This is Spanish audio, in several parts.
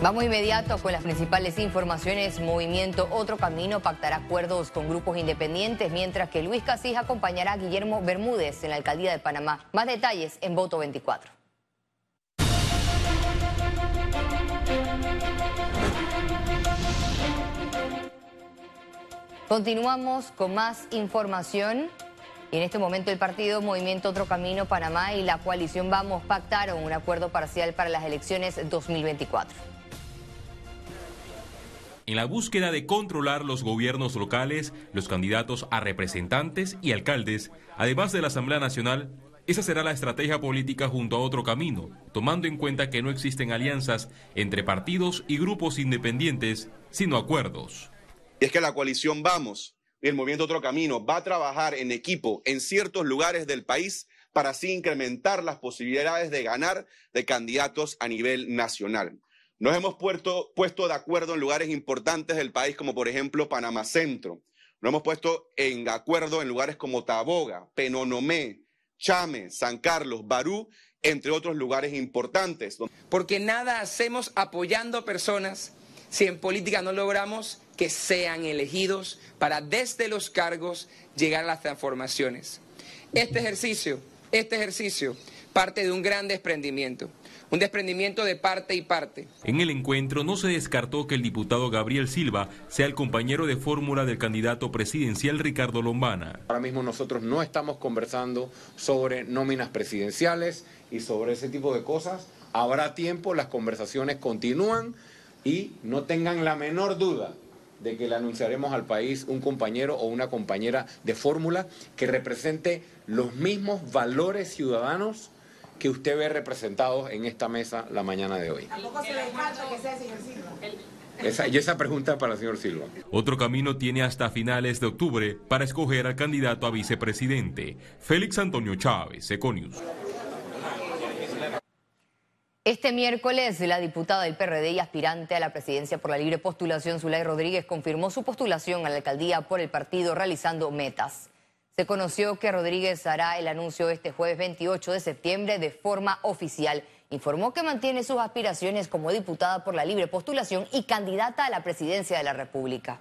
Vamos inmediato con las principales informaciones. Movimiento Otro Camino pactará acuerdos con grupos independientes, mientras que Luis Casís acompañará a Guillermo Bermúdez en la alcaldía de Panamá. Más detalles en Voto 24. Continuamos con más información. Y en este momento el partido Movimiento Otro Camino Panamá y la coalición Vamos pactaron un acuerdo parcial para las elecciones 2024. En la búsqueda de controlar los gobiernos locales, los candidatos a representantes y alcaldes, además de la Asamblea Nacional, esa será la estrategia política junto a otro camino, tomando en cuenta que no existen alianzas entre partidos y grupos independientes, sino acuerdos. Y es que la coalición Vamos y el movimiento Otro Camino va a trabajar en equipo en ciertos lugares del país para así incrementar las posibilidades de ganar de candidatos a nivel nacional. Nos hemos puesto, de acuerdo en lugares importantes del país, como por ejemplo Panamá Centro. Nos hemos puesto en acuerdo en lugares como Taboga, Penonomé, Chame, San Carlos, Barú, entre otros lugares importantes. Porque nada hacemos apoyando personas si en política no logramos que sean elegidos para desde los cargos llegar a las transformaciones. Este ejercicio, este ejercicio parte de un gran desprendimiento un desprendimiento de parte y parte. En el encuentro no se descartó que el diputado Gabriel Silva sea el compañero de fórmula del candidato presidencial Ricardo Lombana. Ahora mismo nosotros no estamos conversando sobre nóminas presidenciales y sobre ese tipo de cosas. Habrá tiempo, las conversaciones continúan y no tengan la menor duda de que le anunciaremos al país un compañero o una compañera de fórmula que represente los mismos valores ciudadanos que usted ve representados en esta mesa la mañana de hoy. ¿Tampoco se que sea señor Silva? Esa, y esa pregunta para el señor Silva. Otro camino tiene hasta finales de octubre para escoger al candidato a vicepresidente, Félix Antonio Chávez, Econius. Este miércoles, la diputada del PRD y aspirante a la presidencia por la libre postulación, Zulay Rodríguez, confirmó su postulación a la alcaldía por el partido realizando metas. Se conoció que Rodríguez hará el anuncio este jueves 28 de septiembre de forma oficial. Informó que mantiene sus aspiraciones como diputada por la libre postulación y candidata a la presidencia de la República.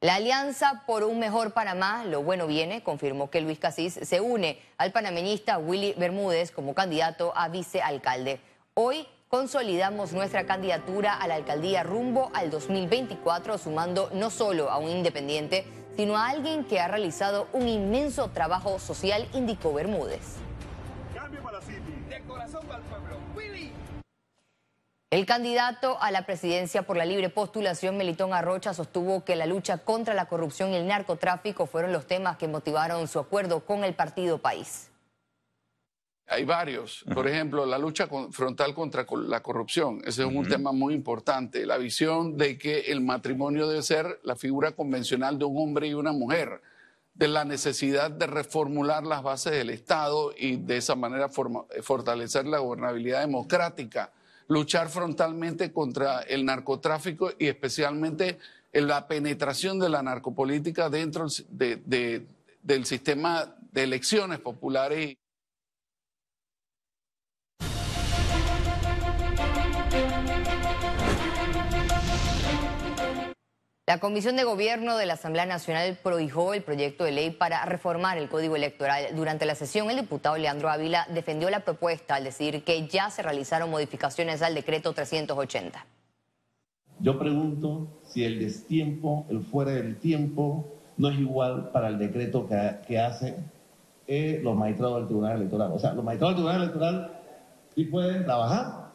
La Alianza por un Mejor Panamá, lo bueno viene, confirmó que Luis Casís se une al panameñista Willy Bermúdez como candidato a vicealcalde. Hoy consolidamos nuestra candidatura a la alcaldía rumbo al 2024, sumando no solo a un independiente, sino a alguien que ha realizado un inmenso trabajo social, indicó Bermúdez. El candidato a la presidencia por la libre postulación, Melitón Arrocha, sostuvo que la lucha contra la corrupción y el narcotráfico fueron los temas que motivaron su acuerdo con el partido País. Hay varios. Por ejemplo, la lucha frontal contra la corrupción. Ese es un tema muy importante. La visión de que el matrimonio debe ser la figura convencional de un hombre y una mujer. De la necesidad de reformular las bases del Estado y de esa manera fortalecer la gobernabilidad democrática. Luchar frontalmente contra el narcotráfico y especialmente en la penetración de la narcopolítica dentro del sistema de elecciones populares. La Comisión de Gobierno de la Asamblea Nacional prohijó el proyecto de ley para reformar el Código Electoral. Durante la sesión, el diputado Leandro Ávila defendió la propuesta al decir que ya se realizaron modificaciones al decreto 380. Yo pregunto si el destiempo, el fuera del tiempo, no es igual para el decreto que, que hace eh, los magistrados del Tribunal Electoral. O sea, los magistrados del Tribunal Electoral sí pueden trabajar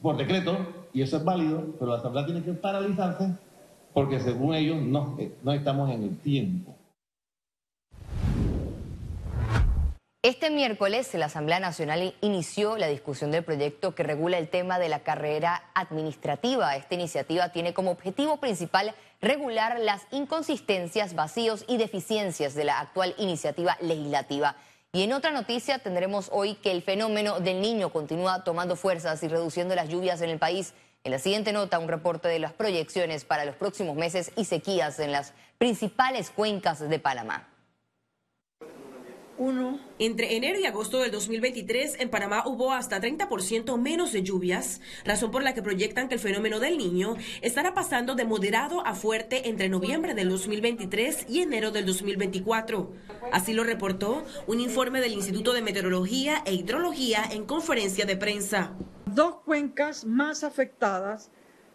por decreto, y eso es válido, pero la Asamblea tiene que paralizarse porque según ellos no, eh, no estamos en el tiempo. Este miércoles la Asamblea Nacional inició la discusión del proyecto que regula el tema de la carrera administrativa. Esta iniciativa tiene como objetivo principal regular las inconsistencias, vacíos y deficiencias de la actual iniciativa legislativa. Y en otra noticia tendremos hoy que el fenómeno del niño continúa tomando fuerzas y reduciendo las lluvias en el país. En la siguiente nota, un reporte de las proyecciones para los próximos meses y sequías en las principales cuencas de Panamá. uno. Entre enero y agosto del 2023, en Panamá hubo hasta 30% menos de lluvias, razón por la que proyectan que el fenómeno del niño estará pasando de moderado a fuerte entre noviembre del 2023 y enero del 2024. Así lo reportó un informe del Instituto de Meteorología e Hidrología en conferencia de prensa. Dos cuencas más afectadas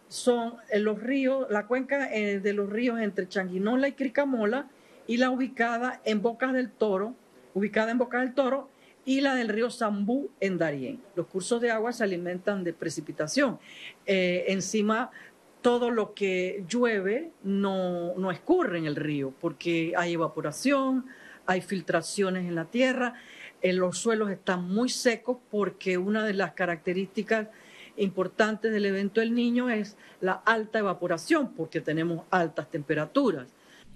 son los ríos, la cuenca eh, de los ríos entre Changuinola y Cricamola y la ubicada en Bocas del Toro, ubicada en Boca del Toro, y la del río Zambú en Darién. Los cursos de agua se alimentan de precipitación. Eh, encima, todo lo que llueve no, no escurre en el río porque hay evaporación, hay filtraciones en la tierra, eh, los suelos están muy secos porque una de las características importantes del evento del niño es la alta evaporación porque tenemos altas temperaturas.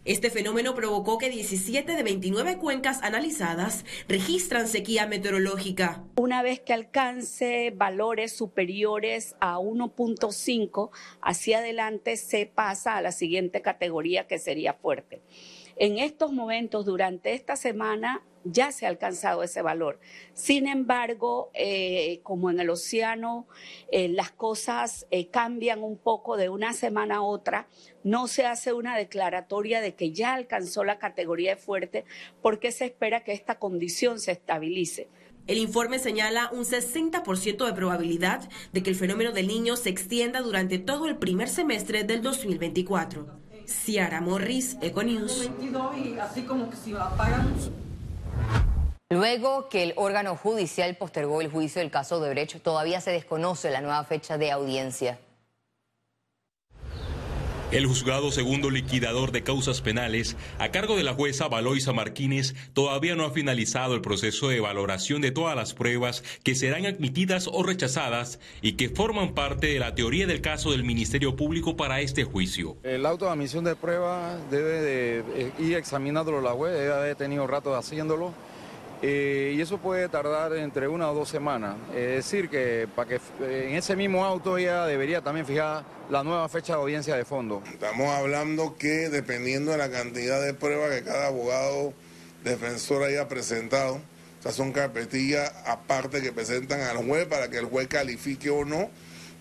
Este fenómeno provocó que 17 de 29 cuencas analizadas registran sequía meteorológica. Una vez que alcance valores superiores a 1.5, hacia adelante se pasa a la siguiente categoría que sería fuerte. En estos momentos, durante esta semana, ya se ha alcanzado ese valor. Sin embargo, eh, como en el océano eh, las cosas eh, cambian un poco de una semana a otra, no se hace una declaratoria de que ya alcanzó la categoría de fuerte porque se espera que esta condición se estabilice. El informe señala un 60% de probabilidad de que el fenómeno del niño se extienda durante todo el primer semestre del 2024. Ciara Morris, Econews. Luego que el órgano judicial postergó el juicio del caso de Brecht, todavía se desconoce la nueva fecha de audiencia. El juzgado segundo liquidador de causas penales, a cargo de la jueza Valoisa Martínez, todavía no ha finalizado el proceso de valoración de todas las pruebas que serán admitidas o rechazadas y que forman parte de la teoría del caso del Ministerio Público para este juicio. El auto de admisión de pruebas debe de eh, ir examinándolo la juez, debe haber tenido rato haciéndolo y eso puede tardar entre una o dos semanas. Es decir, que para que en ese mismo auto ya debería también fijar la nueva fecha de audiencia de fondo. Estamos hablando que dependiendo de la cantidad de pruebas que cada abogado defensor haya presentado, o son carpetillas aparte que presentan al juez para que el juez califique o no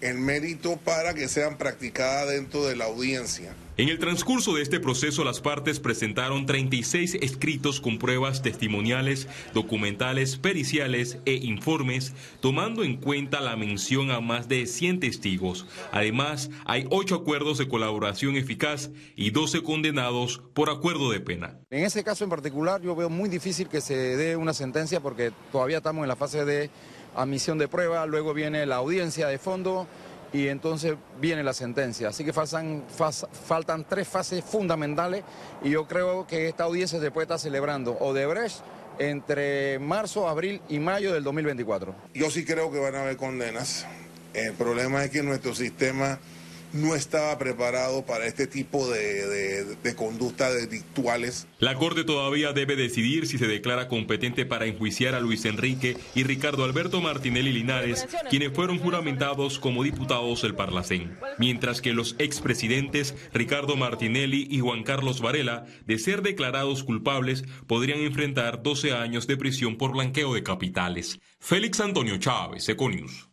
el mérito para que sean practicadas dentro de la audiencia. En el transcurso de este proceso, las partes presentaron 36 escritos con pruebas testimoniales, documentales, periciales e informes, tomando en cuenta la mención a más de 100 testigos. Además, hay 8 acuerdos de colaboración eficaz y 12 condenados por acuerdo de pena. En ese caso en particular, yo veo muy difícil que se dé una sentencia porque todavía estamos en la fase de admisión de prueba, luego viene la audiencia de fondo y entonces viene la sentencia. Así que faltan, tres fases fundamentales y yo creo que esta audiencia se puede estar celebrando o de Brecht entre marzo, abril y mayo del 2024. Yo sí creo que van a haber condenas. El problema es que nuestro sistema no estaba preparado para este tipo de, de, conductas delictuales. La Corte todavía debe decidir si se declara competente para enjuiciar a Luis Enrique y Ricardo Alberto Martinelli Linares, quienes fueron juramentados como diputados del Parlacén, mientras que los expresidentes Ricardo Martinelli y Juan Carlos Varela, de ser declarados culpables, podrían enfrentar 12 años de prisión por blanqueo de capitales. Félix Antonio Chávez, Econius.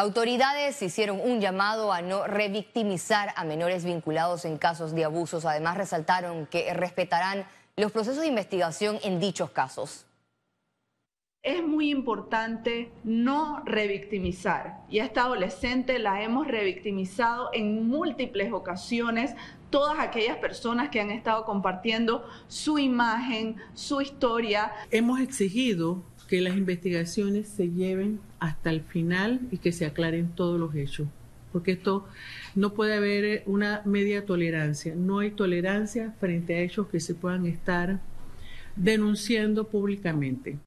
Autoridades hicieron un llamado a no revictimizar a menores vinculados en casos de abusos. Además, resaltaron que respetarán los procesos de investigación en dichos casos. Es muy importante no revictimizar. Y a esta adolescente la hemos revictimizado en múltiples ocasiones. Todas aquellas personas que han estado compartiendo su imagen, su historia. Hemos exigido que las investigaciones se lleven hasta el final y que se aclaren todos los hechos. Porque esto no puede haber una media tolerancia. No hay tolerancia frente a hechos que se puedan estar denunciando públicamente.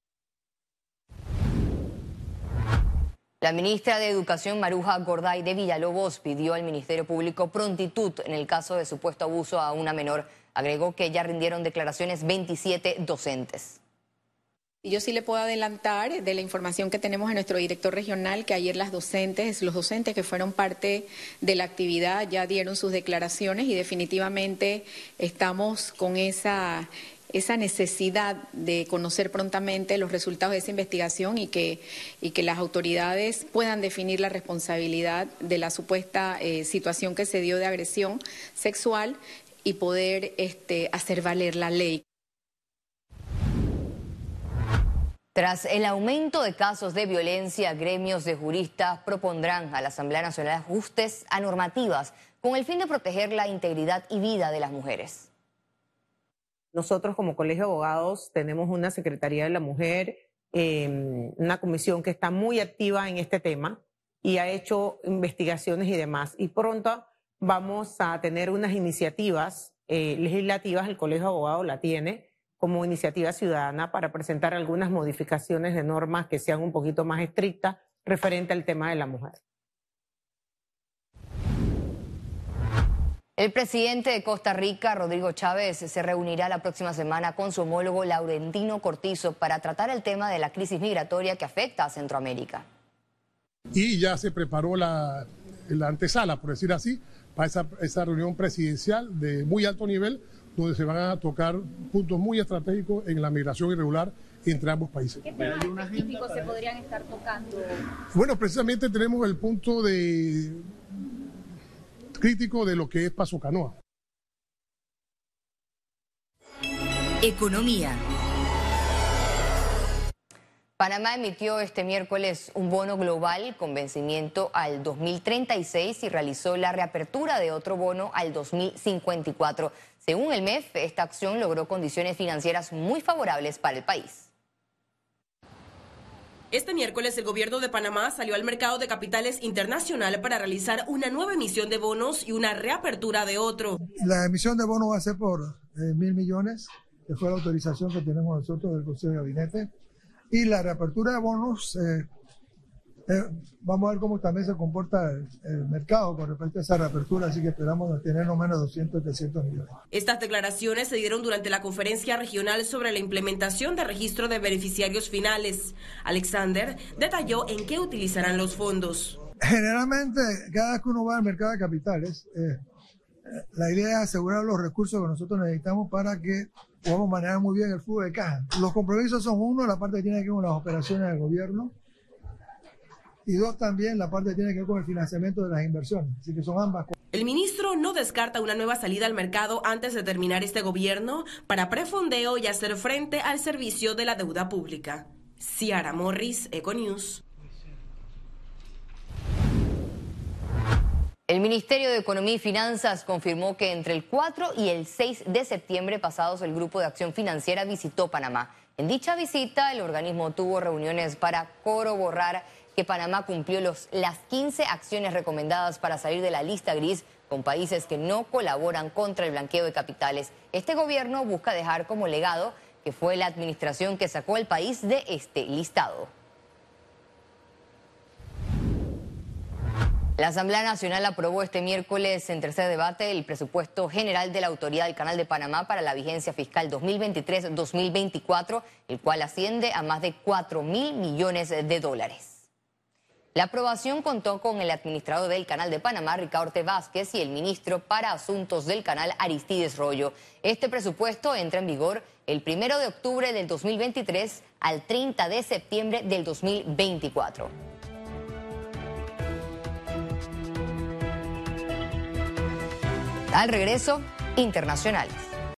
La ministra de Educación, Maruja Gorday de Villalobos, pidió al Ministerio Público prontitud en el caso de supuesto abuso a una menor. Agregó que ya rindieron declaraciones 27 docentes. Yo sí le puedo adelantar de la información que tenemos en nuestro director regional que ayer las docentes, los docentes que fueron parte de la actividad ya dieron sus declaraciones y definitivamente estamos con esa esa necesidad de conocer prontamente los resultados de esa investigación y que, y que las autoridades puedan definir la responsabilidad de la supuesta eh, situación que se dio de agresión sexual y poder este, hacer valer la ley. Tras el aumento de casos de violencia, gremios de juristas propondrán a la Asamblea Nacional ajustes a normativas con el fin de proteger la integridad y vida de las mujeres. Nosotros como Colegio de Abogados tenemos una Secretaría de la Mujer, em, una comisión que está muy activa en este tema y ha hecho investigaciones y demás. Y pronto vamos a tener unas iniciativas eh, legislativas, el Colegio de Abogados la tiene, como iniciativa ciudadana para presentar algunas modificaciones de normas que sean un poquito más estrictas referente al tema de la mujer. El presidente de Costa Rica, Rodrigo Chávez, se reunirá la próxima semana con su homólogo Laurentino Cortizo para tratar el tema de la crisis migratoria que afecta a Centroamérica. Y ya se preparó la, antesala, por decir así, para esa, esa reunión presidencial de muy alto nivel donde se van a tocar puntos muy estratégicos en la migración irregular entre ambos países. ¿Qué temas específicos se podrían estar tocando? Bueno, precisamente tenemos el punto de crítico de lo que es Paso Canoa. Economía. Panamá emitió este miércoles un bono global con vencimiento al 2036 y realizó la reapertura de otro bono al 2054. Según el MEF, esta acción logró condiciones financieras muy favorables para el país. Este miércoles el gobierno de Panamá salió al mercado de capitales internacional para realizar una nueva emisión de bonos y una reapertura de otro. La emisión de bonos va a ser por eh, mil millones, que fue la autorización que tenemos nosotros del Consejo de Gabinete y la reapertura de bonos, eh, eh, vamos a ver cómo también se comporta el, mercado con respecto a esa reapertura, así que esperamos tener no menos 200, 300 millones. Estas declaraciones se dieron durante la conferencia regional sobre la implementación de registro de beneficiarios finales. Alexander detalló en qué utilizarán los fondos. Generalmente, cada vez que uno va al mercado de capitales, eh, la idea es asegurar los recursos que nosotros necesitamos para que podamos manejar muy bien el flujo de caja. Los compromisos son uno, la parte que tiene que ver con las operaciones del gobierno, y dos también la parte que tiene que ver con el financiamiento de las inversiones. Así que son ambas cosas. El ministro no descarta una nueva salida al mercado antes de terminar este gobierno para prefondeo y hacer frente al servicio de la deuda pública. Ciara Morris, Econews. El Ministerio de Economía y Finanzas confirmó que entre el 4 y el 6 de septiembre pasados el Grupo de Acción Financiera visitó Panamá. En dicha visita, el organismo tuvo reuniones para corroborar que Panamá cumplió las 15 acciones recomendadas para salir de la lista gris con países que no colaboran contra el blanqueo de capitales. Este gobierno busca dejar como legado que fue la administración que sacó al país de este listado. La Asamblea Nacional aprobó este miércoles en tercer debate el presupuesto general de la Autoridad del Canal de Panamá para la vigencia fiscal 2023-2024, el cual asciende a más de 4 mil millones de dólares. La aprobación contó con el administrador del Canal de Panamá, Ricardo Vázquez, y el ministro para Asuntos del Canal, Aristides Rollo. Este presupuesto entra en vigor el primero de octubre del 2023 al 30 de septiembre del 2024. Al regreso, internacionales.